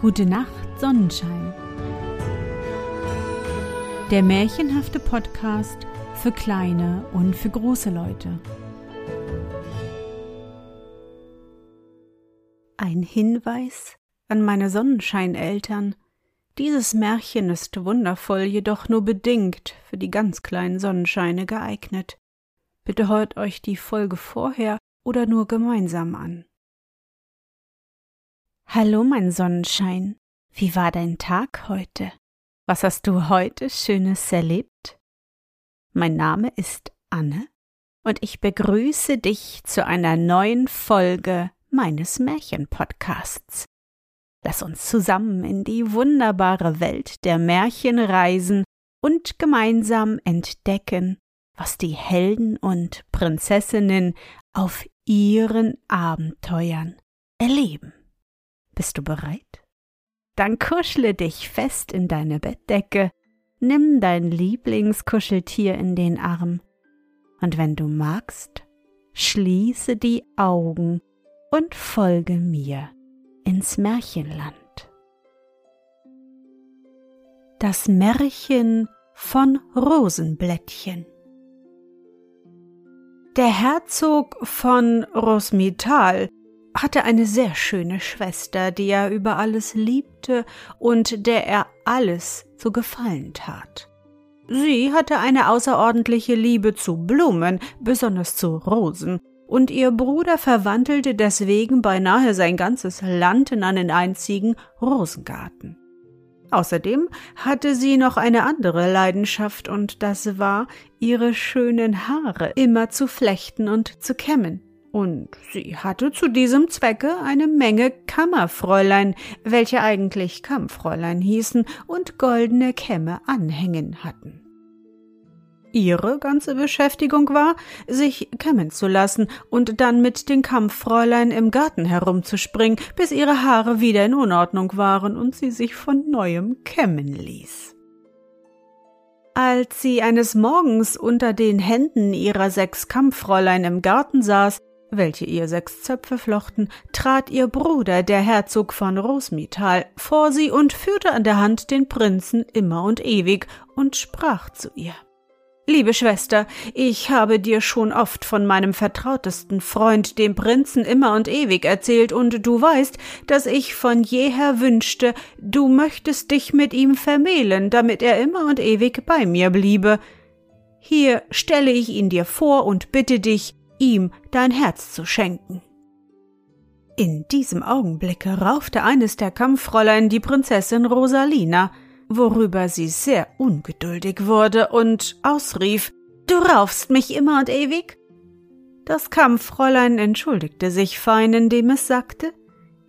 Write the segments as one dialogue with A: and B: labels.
A: Gute Nacht, Sonnenschein. Der märchenhafte Podcast für kleine und für große Leute. Ein Hinweis an meine Sonnenscheineltern. Dieses Märchen ist wundervoll, jedoch nur bedingt für die ganz kleinen Sonnenscheine geeignet. Bitte hört euch die Folge vorher oder nur gemeinsam an. Hallo, mein Sonnenschein. Wie war dein Tag heute? Was hast du heute Schönes erlebt? Mein Name ist Anne und ich begrüße dich zu einer neuen Folge meines Märchenpodcasts. Lass uns zusammen in die wunderbare Welt der Märchen reisen und gemeinsam entdecken, was die Helden und Prinzessinnen auf ihren Abenteuern erleben. Bist du bereit? Dann kuschle dich fest in deine Bettdecke, nimm dein Lieblingskuscheltier in den Arm und wenn du magst, schließe die Augen und folge mir ins Märchenland. Das Märchen von Rosenblättchen Der Herzog von Rosmital hatte eine sehr schöne Schwester, die er über alles liebte und der er alles zu gefallen tat. Sie hatte eine außerordentliche Liebe zu Blumen, besonders zu Rosen, und ihr Bruder verwandelte deswegen beinahe sein ganzes Land in einen einzigen Rosengarten. Außerdem hatte sie noch eine andere Leidenschaft, und das war, ihre schönen Haare immer zu flechten und zu kämmen. Und sie hatte zu diesem Zwecke eine Menge Kammerfräulein, welche eigentlich Kammfräulein hießen und goldene Kämme anhängen hatten. Ihre ganze Beschäftigung war, sich kämmen zu lassen und dann mit den Kampffräulein im Garten herumzuspringen, bis ihre Haare wieder in Unordnung waren und sie sich von neuem kämmen ließ. Als sie eines Morgens unter den Händen ihrer sechs Kampffräulein im Garten saß, welche ihr sechs Zöpfe flochten, trat ihr Bruder, der Herzog von Rosmital, vor sie und führte an der Hand den Prinzen immer und ewig und sprach zu ihr. Liebe Schwester, ich habe dir schon oft von meinem vertrautesten Freund, dem Prinzen immer und ewig erzählt, und du weißt, dass ich von jeher wünschte, du möchtest dich mit ihm vermählen, damit er immer und ewig bei mir bliebe. Hier stelle ich ihn dir vor und bitte dich, ihm dein Herz zu schenken. In diesem Augenblicke raufte eines der Kampffräulein die Prinzessin Rosalina, worüber sie sehr ungeduldig wurde und ausrief Du raufst mich immer und ewig? Das Kampffräulein entschuldigte sich fein, indem es sagte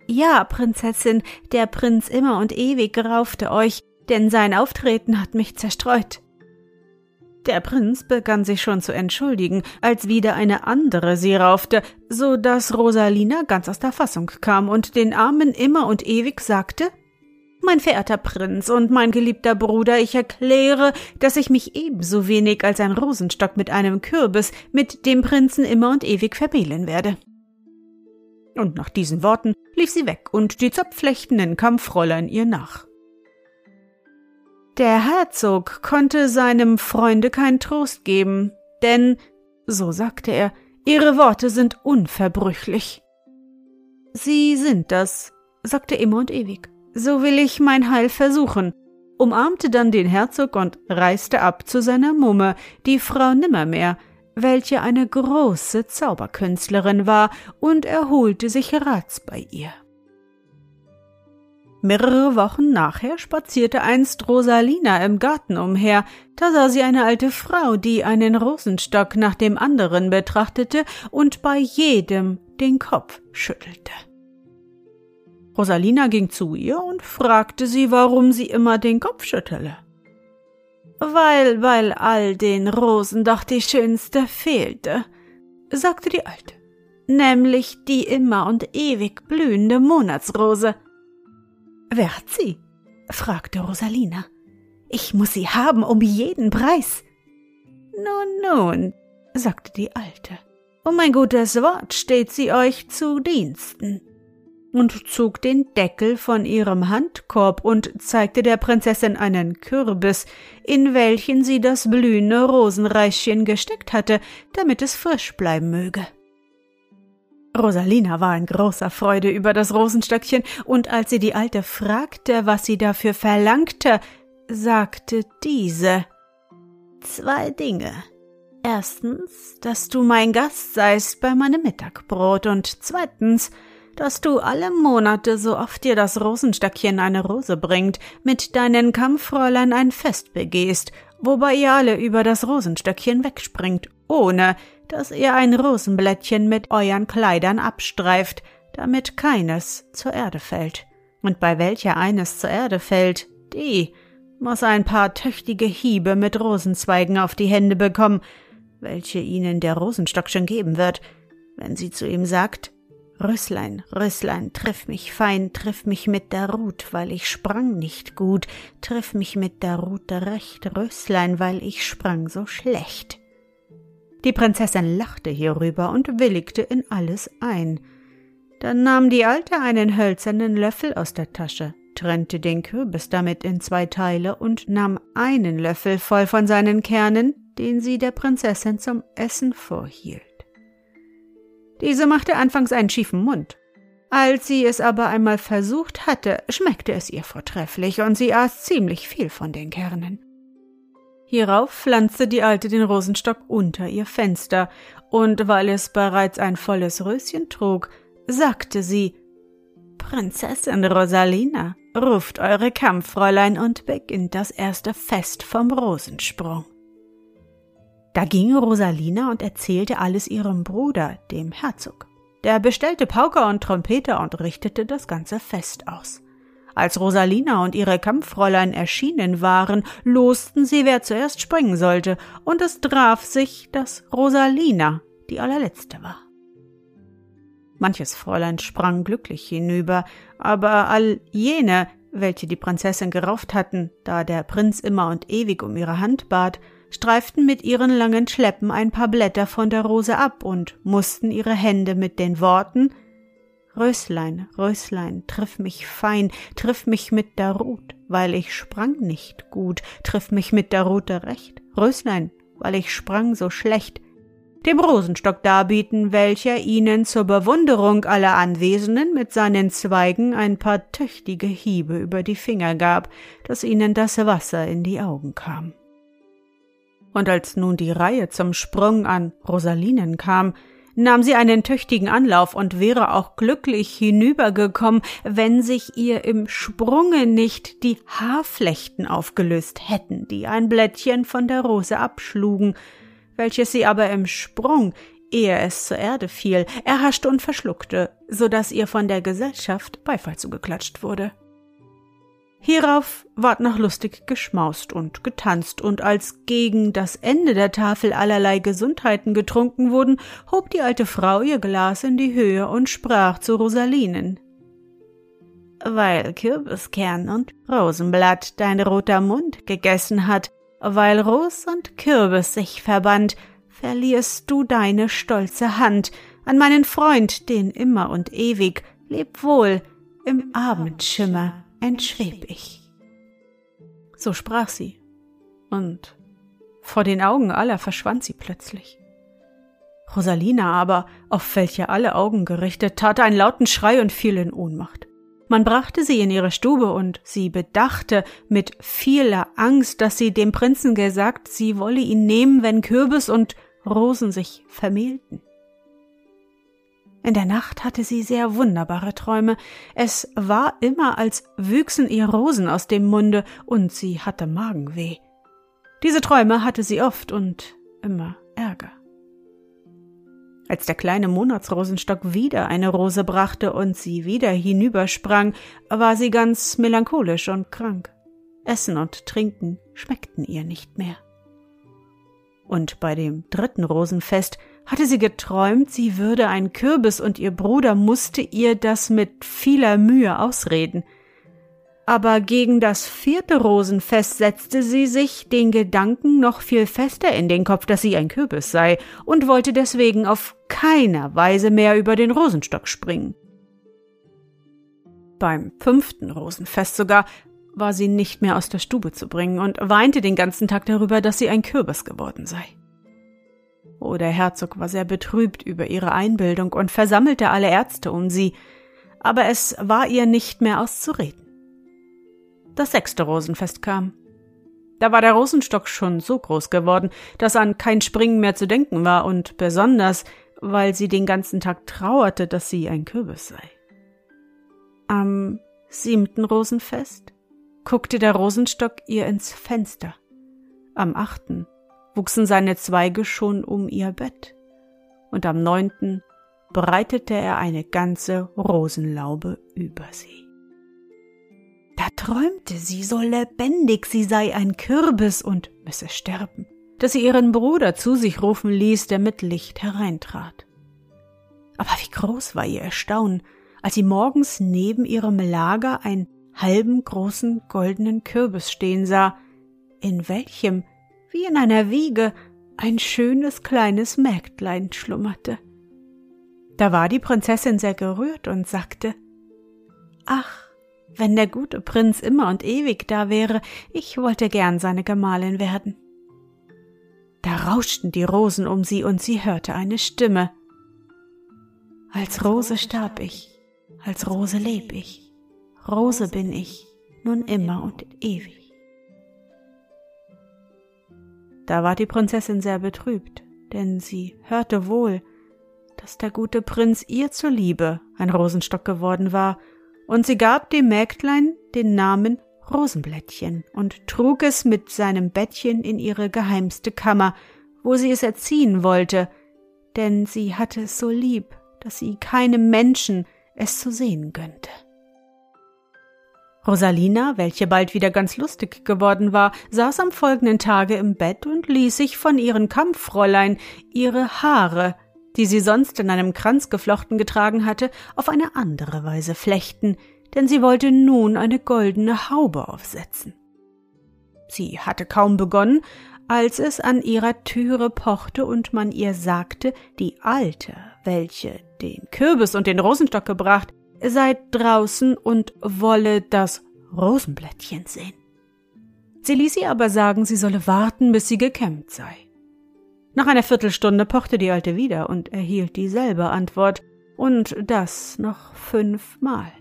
A: Ja, Prinzessin, der Prinz immer und ewig raufte euch, denn sein Auftreten hat mich zerstreut. Der Prinz begann sich schon zu entschuldigen, als wieder eine andere sie raufte, so dass Rosalina ganz aus der Fassung kam und den Armen immer und ewig sagte Mein verehrter Prinz und mein geliebter Bruder, ich erkläre, dass ich mich ebenso wenig als ein Rosenstock mit einem Kürbis mit dem Prinzen immer und ewig vermählen werde. Und nach diesen Worten lief sie weg und die zopfflechtenden Kampffräulein ihr nach. Der Herzog konnte seinem Freunde keinen Trost geben, denn, so sagte er, ihre Worte sind unverbrüchlich. Sie sind das, sagte immer und ewig. So will ich mein Heil versuchen, umarmte dann den Herzog und reiste ab zu seiner Mumme, die Frau Nimmermehr, welche eine große Zauberkünstlerin war, und erholte sich Rats bei ihr. Mehrere Wochen nachher spazierte einst Rosalina im Garten umher, da sah sie eine alte Frau, die einen Rosenstock nach dem anderen betrachtete und bei jedem den Kopf schüttelte. Rosalina ging zu ihr und fragte sie, warum sie immer den Kopf schüttele. Weil bei all den Rosen doch die schönste fehlte, sagte die Alte, nämlich die immer und ewig blühende Monatsrose. Wer hat sie? fragte Rosalina. Ich muss sie haben um jeden Preis. Nun, nun, sagte die Alte, um ein gutes Wort steht sie euch zu Diensten. und zog den Deckel von ihrem Handkorb und zeigte der Prinzessin einen Kürbis, in welchen sie das blühende Rosenreichchen gesteckt hatte, damit es frisch bleiben möge. Rosalina war in großer Freude über das Rosenstöckchen, und als sie die Alte fragte, was sie dafür verlangte, sagte diese Zwei Dinge. Erstens, dass du mein Gast seist bei meinem Mittagbrot, und zweitens, dass du alle Monate, so oft dir das Rosenstöckchen eine Rose bringt, mit deinen Kampffräulein ein Fest begehst, wobei ihr alle über das Rosenstöckchen wegspringt, ohne dass ihr ein Rosenblättchen mit euren Kleidern abstreift, damit keines zur Erde fällt. Und bei welcher eines zur Erde fällt, die muss ein paar tüchtige Hiebe mit Rosenzweigen auf die Hände bekommen, welche ihnen der Rosenstockchen geben wird, wenn sie zu ihm sagt, Röslein, Röslein, triff mich fein, triff mich mit der Rut, weil ich sprang nicht gut, triff mich mit der Rute recht, Röslein, weil ich sprang so schlecht. Die Prinzessin lachte hierüber und willigte in alles ein. Dann nahm die Alte einen hölzernen Löffel aus der Tasche, trennte den Kürbis damit in zwei Teile und nahm einen Löffel voll von seinen Kernen, den sie der Prinzessin zum Essen vorhielt. Diese machte anfangs einen schiefen Mund. Als sie es aber einmal versucht hatte, schmeckte es ihr vortrefflich und sie aß ziemlich viel von den Kernen. Hierauf pflanzte die Alte den Rosenstock unter ihr Fenster, und weil es bereits ein volles Röschen trug, sagte sie Prinzessin Rosalina, ruft eure Kampffräulein und beginnt das erste Fest vom Rosensprung. Da ging Rosalina und erzählte alles ihrem Bruder, dem Herzog. Der bestellte Pauker und Trompeter und richtete das ganze Fest aus. Als Rosalina und ihre Kampffräulein erschienen waren, losten sie, wer zuerst springen sollte, und es traf sich, dass Rosalina die allerletzte war. Manches Fräulein sprang glücklich hinüber, aber all jene, welche die Prinzessin gerauft hatten, da der Prinz immer und ewig um ihre Hand bat, streiften mit ihren langen Schleppen ein paar Blätter von der Rose ab und mussten ihre Hände mit den Worten Röslein, Röslein, triff mich fein, triff mich mit der Rut, weil ich sprang nicht gut, triff mich mit der Rute recht, Röslein, weil ich sprang so schlecht, dem Rosenstock darbieten, welcher ihnen zur Bewunderung aller Anwesenden mit seinen Zweigen ein paar tüchtige Hiebe über die Finger gab, dass ihnen das Wasser in die Augen kam. Und als nun die Reihe zum Sprung an Rosalinen kam, nahm sie einen tüchtigen Anlauf und wäre auch glücklich hinübergekommen, wenn sich ihr im Sprunge nicht die Haarflechten aufgelöst hätten, die ein Blättchen von der Rose abschlugen, welches sie aber im Sprung, ehe es zur Erde fiel, erhaschte und verschluckte, so dass ihr von der Gesellschaft Beifall zugeklatscht wurde. Hierauf ward noch lustig geschmaust und getanzt, und als gegen das Ende der Tafel allerlei Gesundheiten getrunken wurden, hob die alte Frau ihr Glas in die Höhe und sprach zu Rosalinen. Weil Kürbiskern und Rosenblatt dein roter Mund gegessen hat, weil Ros und Kürbis sich verband, verlierst du deine stolze Hand an meinen Freund, den immer und ewig, leb wohl, im Abendschimmer entschweb ich. So sprach sie, und vor den Augen aller verschwand sie plötzlich. Rosalina aber, auf welche alle Augen gerichtet, tat einen lauten Schrei und fiel in Ohnmacht. Man brachte sie in ihre Stube und sie bedachte mit vieler Angst, dass sie dem Prinzen gesagt, sie wolle ihn nehmen, wenn Kürbis und Rosen sich vermählten. In der Nacht hatte sie sehr wunderbare Träume. Es war immer, als wüchsen ihr Rosen aus dem Munde, und sie hatte Magenweh. Diese Träume hatte sie oft und immer Ärger. Als der kleine Monatsrosenstock wieder eine Rose brachte und sie wieder hinübersprang, war sie ganz melancholisch und krank. Essen und Trinken schmeckten ihr nicht mehr. Und bei dem dritten Rosenfest hatte sie geträumt, sie würde ein Kürbis und ihr Bruder musste ihr das mit vieler Mühe ausreden. Aber gegen das vierte Rosenfest setzte sie sich den Gedanken noch viel fester in den Kopf, dass sie ein Kürbis sei, und wollte deswegen auf keiner Weise mehr über den Rosenstock springen. Beim fünften Rosenfest sogar war sie nicht mehr aus der Stube zu bringen und weinte den ganzen Tag darüber, dass sie ein Kürbis geworden sei. Oh, der Herzog war sehr betrübt über ihre Einbildung und versammelte alle Ärzte um sie, aber es war ihr nicht mehr auszureden. Das sechste Rosenfest kam. Da war der Rosenstock schon so groß geworden, dass an kein Springen mehr zu denken war und besonders, weil sie den ganzen Tag trauerte, dass sie ein Kürbis sei. Am siebten Rosenfest guckte der Rosenstock ihr ins Fenster. Am achten wuchsen seine Zweige schon um ihr Bett, und am neunten breitete er eine ganze Rosenlaube über sie. Da träumte sie so lebendig, sie sei ein Kürbis und müsse sterben, dass sie ihren Bruder zu sich rufen ließ, der mit Licht hereintrat. Aber wie groß war ihr Erstaunen, als sie morgens neben ihrem Lager einen halben großen goldenen Kürbis stehen sah, in welchem wie in einer Wiege ein schönes kleines Mägdlein schlummerte. Da war die Prinzessin sehr gerührt und sagte Ach, wenn der gute Prinz immer und ewig da wäre, ich wollte gern seine Gemahlin werden. Da rauschten die Rosen um sie, und sie hörte eine Stimme. Als Rose starb ich, als Rose leb ich, Rose bin ich, nun immer und ewig. Da war die Prinzessin sehr betrübt, denn sie hörte wohl, dass der gute Prinz ihr zuliebe ein Rosenstock geworden war, und sie gab dem Mägdlein den Namen Rosenblättchen und trug es mit seinem Bettchen in ihre geheimste Kammer, wo sie es erziehen wollte, denn sie hatte es so lieb, dass sie keinem Menschen es zu sehen gönnte. Rosalina, welche bald wieder ganz lustig geworden war, saß am folgenden Tage im Bett und ließ sich von ihren Kampffräulein ihre Haare, die sie sonst in einem Kranz geflochten getragen hatte, auf eine andere Weise flechten, denn sie wollte nun eine goldene Haube aufsetzen. Sie hatte kaum begonnen, als es an ihrer Türe pochte und man ihr sagte, die Alte, welche den Kürbis und den Rosenstock gebracht, sei draußen und wolle das Rosenblättchen sehen. Sie ließ ihr aber sagen, sie solle warten, bis sie gekämmt sei. Nach einer Viertelstunde pochte die Alte wieder und erhielt dieselbe Antwort, und das noch fünfmal.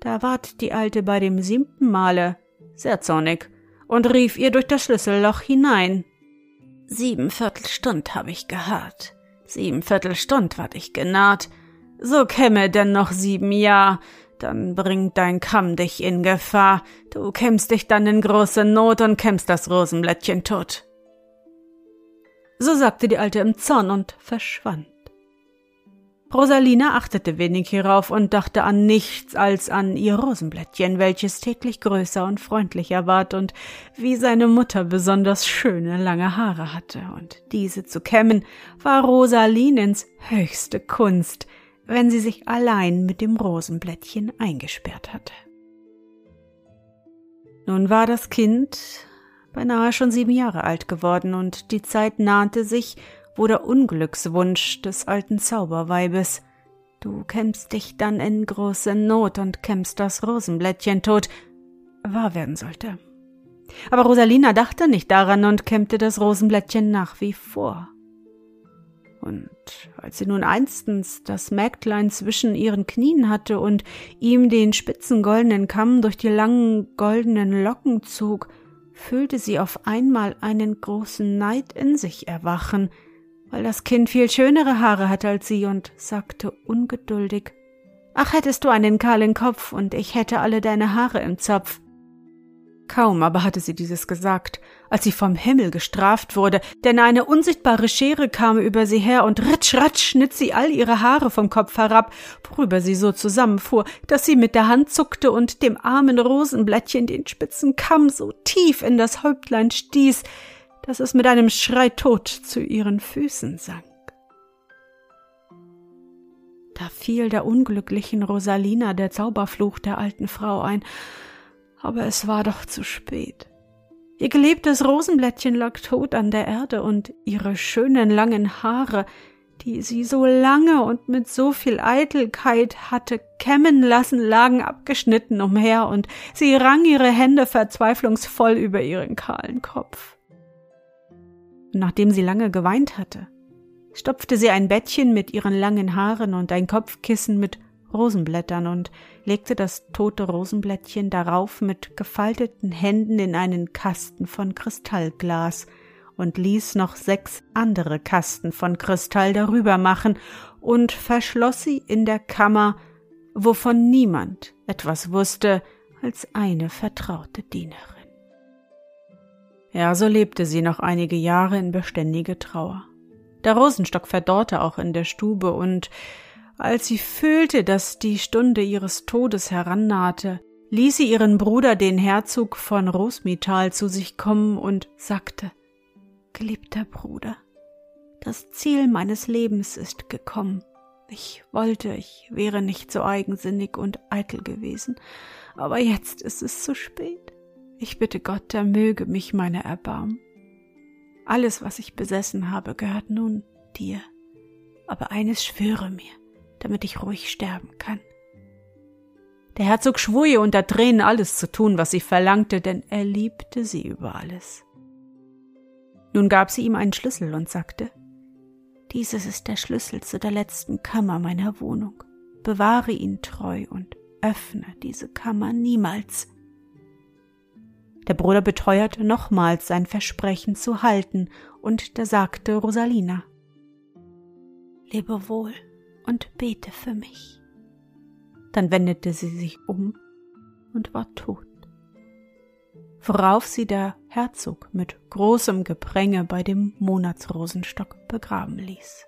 A: Da ward die Alte bei dem siebten Male sehr zornig und rief ihr durch das Schlüsselloch hinein. Sieben Viertelstund hab ich geharrt, sieben Viertelstund ward ich genaht, so käme denn noch sieben Jahr, dann bringt dein Kamm dich in Gefahr, du kämmst dich dann in große Not und kämmst das Rosenblättchen tot. So sagte die Alte im Zorn und verschwand. Rosalina achtete wenig hierauf und dachte an nichts als an ihr Rosenblättchen, welches täglich größer und freundlicher ward und wie seine Mutter besonders schöne lange Haare hatte, und diese zu kämmen war Rosalinens höchste Kunst, wenn sie sich allein mit dem Rosenblättchen eingesperrt hatte. Nun war das Kind beinahe schon sieben Jahre alt geworden, und die Zeit nahte sich, wo der Unglückswunsch des alten Zauberweibes Du kämmst dich dann in große Not und kämmst das Rosenblättchen tot, wahr werden sollte. Aber Rosalina dachte nicht daran und kämmte das Rosenblättchen nach wie vor. Und als sie nun einstens das Mägdlein zwischen ihren Knien hatte und ihm den spitzen goldenen Kamm durch die langen goldenen Locken zog, fühlte sie auf einmal einen großen Neid in sich erwachen, weil das Kind viel schönere Haare hatte als sie und sagte ungeduldig Ach, hättest du einen kahlen Kopf und ich hätte alle deine Haare im Zopf. Kaum aber hatte sie dieses gesagt, als sie vom Himmel gestraft wurde, denn eine unsichtbare Schere kam über sie her und ritsch ratsch schnitt sie all ihre Haare vom Kopf herab, worüber sie so zusammenfuhr, dass sie mit der Hand zuckte und dem armen Rosenblättchen den spitzen Kamm so tief in das Häuptlein stieß, dass es mit einem Schrei tot zu ihren Füßen sank. Da fiel der unglücklichen Rosalina der Zauberfluch der alten Frau ein, aber es war doch zu spät. Ihr geliebtes Rosenblättchen lag tot an der Erde und ihre schönen langen Haare, die sie so lange und mit so viel Eitelkeit hatte kämmen lassen, lagen abgeschnitten umher, und sie rang ihre Hände verzweiflungsvoll über ihren kahlen Kopf. Nachdem sie lange geweint hatte, stopfte sie ein Bettchen mit ihren langen Haaren und ein Kopfkissen mit Rosenblättern und legte das tote Rosenblättchen darauf mit gefalteten Händen in einen Kasten von Kristallglas und ließ noch sechs andere Kasten von Kristall darüber machen und verschloss sie in der Kammer, wovon niemand etwas wusste als eine vertraute Dienerin. Ja, so lebte sie noch einige Jahre in beständige Trauer. Der Rosenstock verdorrte auch in der Stube, und als sie fühlte, dass die Stunde ihres Todes herannahte, ließ sie ihren Bruder, den Herzog von Rosmital, zu sich kommen und sagte Geliebter Bruder, das Ziel meines Lebens ist gekommen. Ich wollte, ich wäre nicht so eigensinnig und eitel gewesen, aber jetzt ist es zu spät. Ich bitte Gott, er möge mich meine erbarmen. Alles, was ich besessen habe, gehört nun dir. Aber eines schwöre mir, damit ich ruhig sterben kann. Der Herzog schwur ihr unter Tränen alles zu tun, was sie verlangte, denn er liebte sie über alles. Nun gab sie ihm einen Schlüssel und sagte, dieses ist der Schlüssel zu der letzten Kammer meiner Wohnung. Bewahre ihn treu und öffne diese Kammer niemals. Der Bruder beteuerte nochmals sein Versprechen zu halten, und da sagte Rosalina Lebe wohl und bete für mich. Dann wendete sie sich um und war tot worauf sie der Herzog mit großem Gepränge bei dem Monatsrosenstock begraben ließ.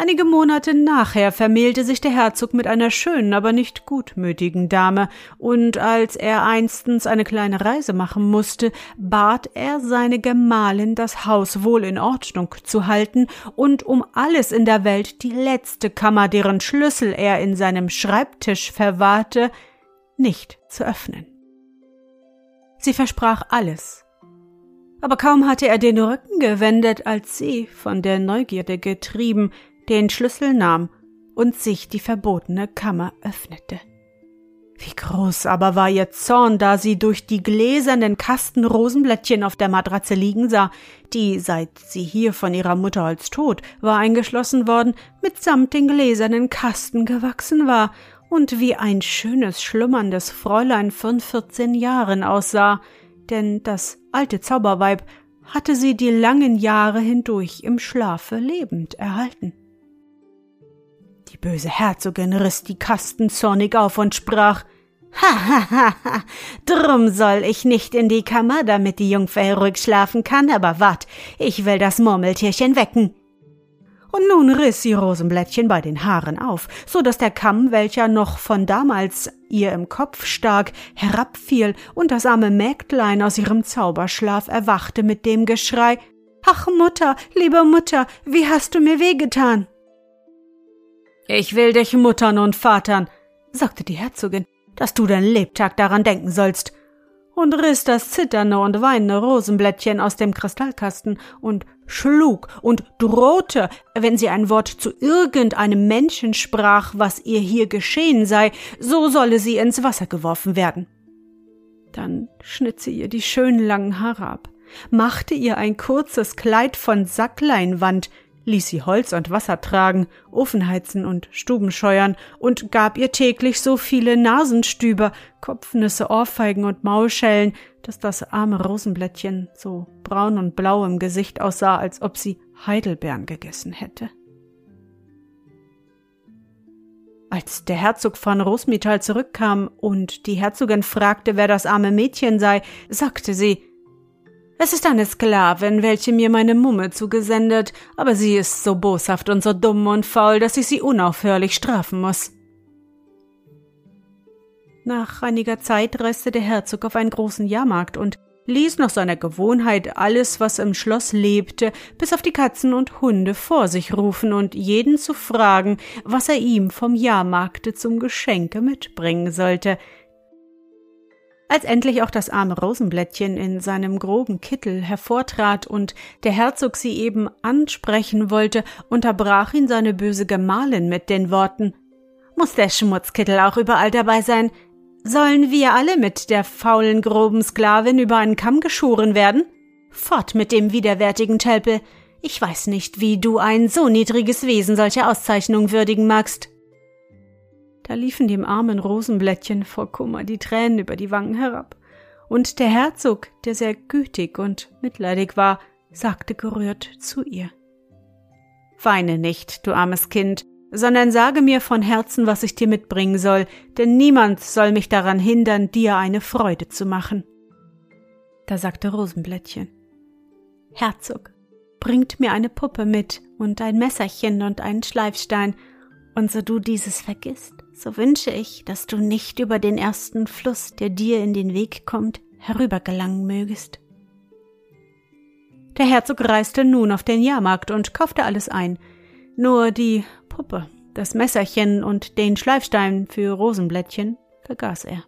A: Einige Monate nachher vermählte sich der Herzog mit einer schönen, aber nicht gutmütigen Dame, und als er einstens eine kleine Reise machen musste, bat er seine Gemahlin, das Haus wohl in Ordnung zu halten und um alles in der Welt die letzte Kammer, deren Schlüssel er in seinem Schreibtisch verwahrte, nicht zu öffnen. Sie versprach alles. Aber kaum hatte er den Rücken gewendet, als sie, von der Neugierde getrieben, den Schlüssel nahm und sich die verbotene Kammer öffnete. Wie groß aber war ihr Zorn, da sie durch die gläsernen Kasten Rosenblättchen auf der Matratze liegen sah, die, seit sie hier von ihrer Mutter als tot war eingeschlossen worden, mitsamt den gläsernen Kasten gewachsen war und wie ein schönes, schlummerndes Fräulein von vierzehn Jahren aussah, denn das alte Zauberweib hatte sie die langen Jahre hindurch im Schlafe lebend erhalten. Die böse Herzogin riss die Kasten zornig auf und sprach Ha ha ha ha, drum soll ich nicht in die Kammer, damit die Jungfer ruhig schlafen kann, aber wart, ich will das Murmeltierchen wecken und nun riss sie Rosenblättchen bei den Haaren auf, so dass der Kamm, welcher noch von damals ihr im Kopf stak, herabfiel und das arme Mägdlein aus ihrem Zauberschlaf erwachte mit dem Geschrei Ach Mutter, liebe Mutter, wie hast du mir wehgetan? Ich will dich muttern und vatern, sagte die Herzogin, dass du dein Lebtag daran denken sollst, und riss das zitternde und weinende Rosenblättchen aus dem Kristallkasten und schlug und drohte, wenn sie ein Wort zu irgendeinem Menschen sprach, was ihr hier geschehen sei, so solle sie ins Wasser geworfen werden. Dann schnitt sie ihr die schönen langen Haare ab, machte ihr ein kurzes Kleid von Sackleinwand, ließ sie Holz und Wasser tragen, Ofen heizen und Stuben scheuern und gab ihr täglich so viele Nasenstüber, Kopfnüsse, Ohrfeigen und Maulschellen, dass das arme Rosenblättchen so braun und blau im Gesicht aussah, als ob sie Heidelbeeren gegessen hätte. Als der Herzog von Rosmital zurückkam und die Herzogin fragte, wer das arme Mädchen sei, sagte sie, es ist eine Sklavin, welche mir meine Mumme zugesendet, aber sie ist so boshaft und so dumm und faul, dass ich sie unaufhörlich strafen muss. Nach einiger Zeit reiste der Herzog auf einen großen Jahrmarkt und ließ nach seiner Gewohnheit alles, was im Schloss lebte, bis auf die Katzen und Hunde vor sich rufen und jeden zu fragen, was er ihm vom Jahrmarkte zum Geschenke mitbringen sollte. Als endlich auch das arme Rosenblättchen in seinem groben Kittel hervortrat und der Herzog sie eben ansprechen wollte, unterbrach ihn seine böse Gemahlin mit den Worten Muss der Schmutzkittel auch überall dabei sein? Sollen wir alle mit der faulen, groben Sklavin über einen Kamm geschoren werden? Fort mit dem widerwärtigen Telpel. Ich weiß nicht, wie du ein so niedriges Wesen solcher Auszeichnung würdigen magst. Da liefen dem armen Rosenblättchen vor Kummer die Tränen über die Wangen herab, und der Herzog, der sehr gütig und mitleidig war, sagte gerührt zu ihr. Weine nicht, du armes Kind, sondern sage mir von Herzen, was ich dir mitbringen soll, denn niemand soll mich daran hindern, dir eine Freude zu machen. Da sagte Rosenblättchen. Herzog, bringt mir eine Puppe mit und ein Messerchen und einen Schleifstein, und so du dieses vergisst, so wünsche ich, dass du nicht über den ersten Fluss, der dir in den Weg kommt, herübergelangen mögest. Der Herzog reiste nun auf den Jahrmarkt und kaufte alles ein, nur die Puppe, das Messerchen und den Schleifstein für Rosenblättchen vergaß er.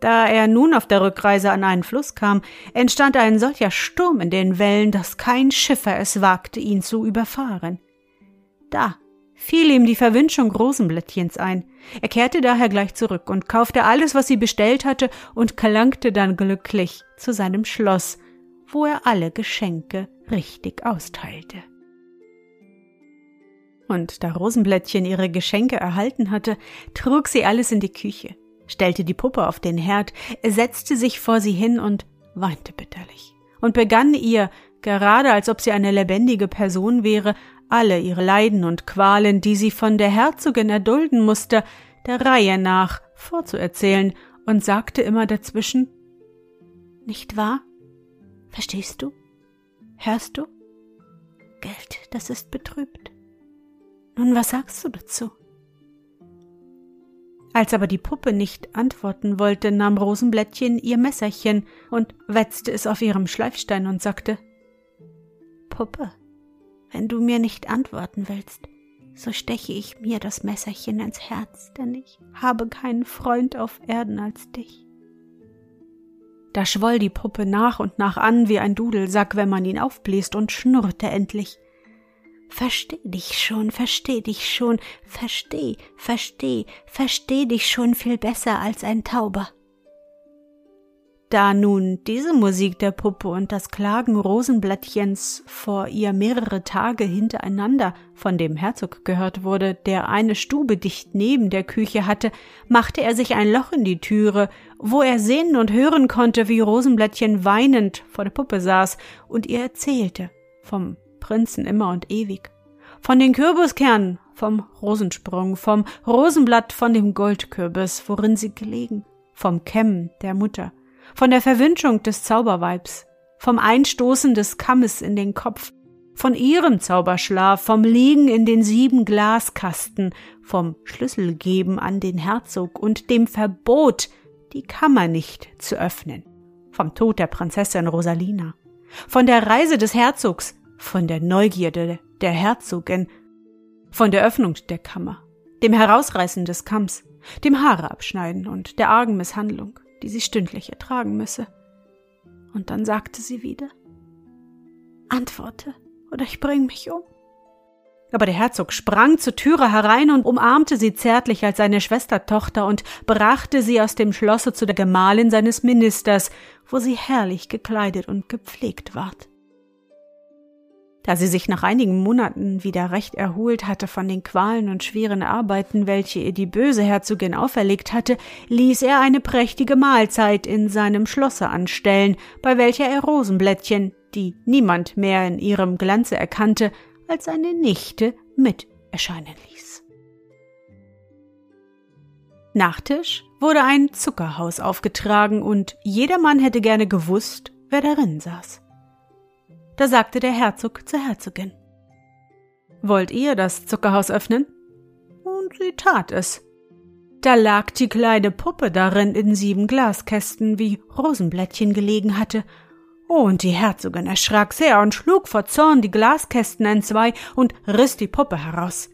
A: Da er nun auf der Rückreise an einen Fluss kam, entstand ein solcher Sturm in den Wellen, dass kein Schiffer es wagte, ihn zu überfahren. Da fiel ihm die Verwünschung Rosenblättchens ein. Er kehrte daher gleich zurück und kaufte alles, was sie bestellt hatte, und gelangte dann glücklich zu seinem Schloss, wo er alle Geschenke richtig austeilte. Und da Rosenblättchen ihre Geschenke erhalten hatte, trug sie alles in die Küche, stellte die Puppe auf den Herd, setzte sich vor sie hin und weinte bitterlich und begann ihr, gerade als ob sie eine lebendige Person wäre, alle ihre Leiden und Qualen, die sie von der Herzogin erdulden musste, der Reihe nach vorzuerzählen und sagte immer dazwischen Nicht wahr? Verstehst du? Hörst du? Geld, das ist betrübt. Nun, was sagst du dazu? Als aber die Puppe nicht antworten wollte, nahm Rosenblättchen ihr Messerchen und wetzte es auf ihrem Schleifstein und sagte Puppe, wenn du mir nicht antworten willst, so steche ich mir das Messerchen ins Herz, denn ich habe keinen Freund auf Erden als dich. Da schwoll die Puppe nach und nach an wie ein Dudelsack, wenn man ihn aufbläst, und schnurrte endlich. Versteh dich schon, versteh dich schon, versteh, versteh, versteh dich schon viel besser als ein Tauber. Da nun diese Musik der Puppe und das Klagen Rosenblättchens vor ihr mehrere Tage hintereinander von dem Herzog gehört wurde, der eine Stube dicht neben der Küche hatte, machte er sich ein Loch in die Türe, wo er sehen und hören konnte, wie Rosenblättchen weinend vor der Puppe saß und ihr erzählte vom Prinzen immer und ewig, von den Kürbiskernen, vom Rosensprung, vom Rosenblatt, von dem Goldkürbis, worin sie gelegen, vom Kämmen der Mutter, von der Verwünschung des Zauberweibs, vom Einstoßen des Kammes in den Kopf, von ihrem Zauberschlaf, vom Liegen in den sieben Glaskasten, vom Schlüsselgeben an den Herzog und dem Verbot, die Kammer nicht zu öffnen, vom Tod der Prinzessin Rosalina, von der Reise des Herzogs, von der Neugierde der Herzogin, von der Öffnung der Kammer, dem Herausreißen des Kamms, dem Haare abschneiden und der argen Misshandlung, die sie stündlich ertragen müsse. Und dann sagte sie wieder Antworte, oder ich bring mich um. Aber der Herzog sprang zur Türe herein und umarmte sie zärtlich als seine Schwestertochter und brachte sie aus dem Schlosse zu der Gemahlin seines Ministers, wo sie herrlich gekleidet und gepflegt ward. Da sie sich nach einigen Monaten wieder recht erholt hatte von den Qualen und schweren Arbeiten, welche ihr die böse Herzogin auferlegt hatte, ließ er eine prächtige Mahlzeit in seinem Schlosse anstellen, bei welcher er Rosenblättchen, die niemand mehr in ihrem Glanze erkannte, als seine Nichte mit erscheinen ließ. Nachtisch wurde ein Zuckerhaus aufgetragen und jedermann hätte gerne gewusst, wer darin saß. Da sagte der Herzog zur Herzogin. Wollt ihr das Zuckerhaus öffnen? Und sie tat es. Da lag die kleine Puppe darin in sieben Glaskästen, wie Rosenblättchen gelegen hatte. Und die Herzogin erschrak sehr und schlug vor Zorn die Glaskästen entzwei und riss die Puppe heraus.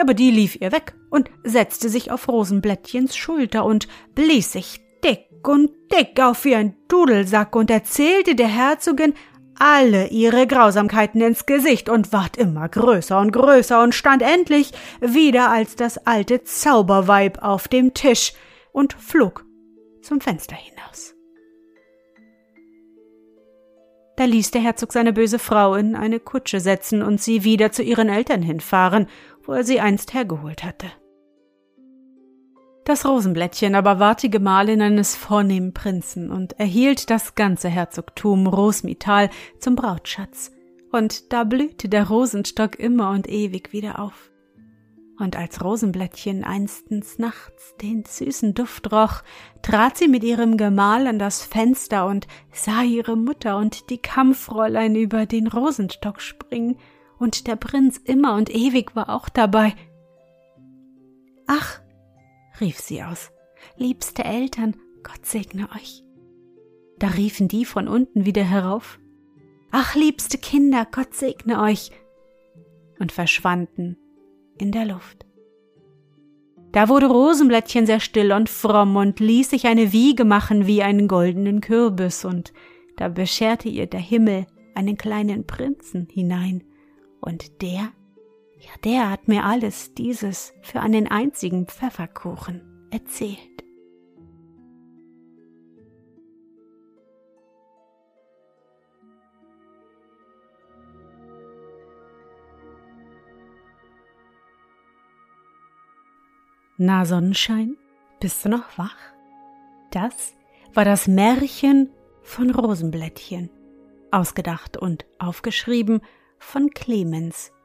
A: Aber die lief ihr weg und setzte sich auf Rosenblättchens Schulter und blies sich dick und dick auf wie ein Dudelsack und erzählte der Herzogin alle ihre Grausamkeiten ins Gesicht und ward immer größer und größer und stand endlich wieder als das alte Zauberweib auf dem Tisch und flog zum Fenster hinaus. Da ließ der Herzog seine böse Frau in eine Kutsche setzen und sie wieder zu ihren Eltern hinfahren, wo er sie einst hergeholt hatte. Das Rosenblättchen aber ward die Gemahlin eines vornehmen Prinzen und erhielt das ganze Herzogtum Rosmital zum Brautschatz, und da blühte der Rosenstock immer und ewig wieder auf. Und als Rosenblättchen einstens nachts den süßen Duft roch, trat sie mit ihrem Gemahl an das Fenster und sah ihre Mutter und die Kampffräulein über den Rosenstock springen, und der Prinz immer und ewig war auch dabei. Ach, rief sie aus. Liebste Eltern, Gott segne euch. Da riefen die von unten wieder herauf. Ach, liebste Kinder, Gott segne euch. Und verschwanden in der Luft. Da wurde Rosenblättchen sehr still und fromm und ließ sich eine Wiege machen wie einen goldenen Kürbis, und da bescherte ihr der Himmel einen kleinen Prinzen hinein, und der ja, der hat mir alles dieses für einen einzigen Pfefferkuchen erzählt. Na Sonnenschein, bist du noch wach? Das war das Märchen von Rosenblättchen, ausgedacht und aufgeschrieben von Clemens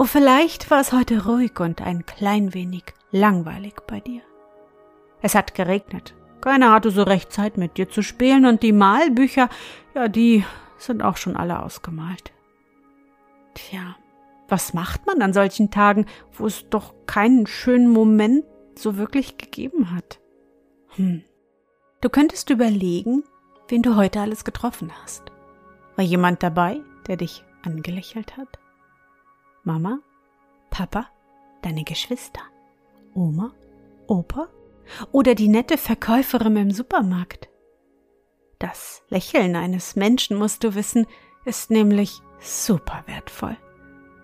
A: Oh, vielleicht war es heute ruhig und ein klein wenig langweilig bei dir. Es hat geregnet. Keiner hatte so recht Zeit mit dir zu spielen und die Malbücher, ja, die sind auch schon alle ausgemalt. Tja, was macht man an solchen Tagen, wo es doch keinen schönen Moment so wirklich gegeben hat? Hm. Du könntest überlegen, wen du heute alles getroffen hast. War jemand dabei, der dich angelächelt hat? Mama, Papa, deine Geschwister, Oma, Opa oder die nette Verkäuferin im Supermarkt. Das Lächeln eines Menschen, musst du wissen, ist nämlich super wertvoll.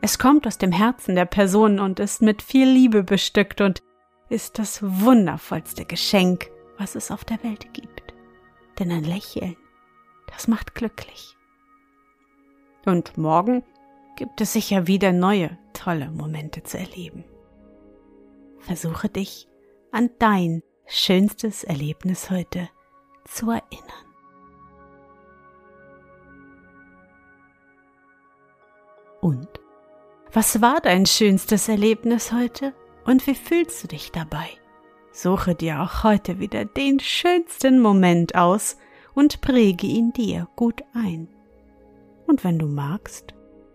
A: Es kommt aus dem Herzen der Person und ist mit viel Liebe bestückt und ist das wundervollste Geschenk, was es auf der Welt gibt. Denn ein Lächeln, das macht glücklich. Und morgen gibt es sicher wieder neue, tolle Momente zu erleben. Versuche dich an dein schönstes Erlebnis heute zu erinnern. Und? Was war dein schönstes Erlebnis heute und wie fühlst du dich dabei? Suche dir auch heute wieder den schönsten Moment aus und präge ihn dir gut ein. Und wenn du magst,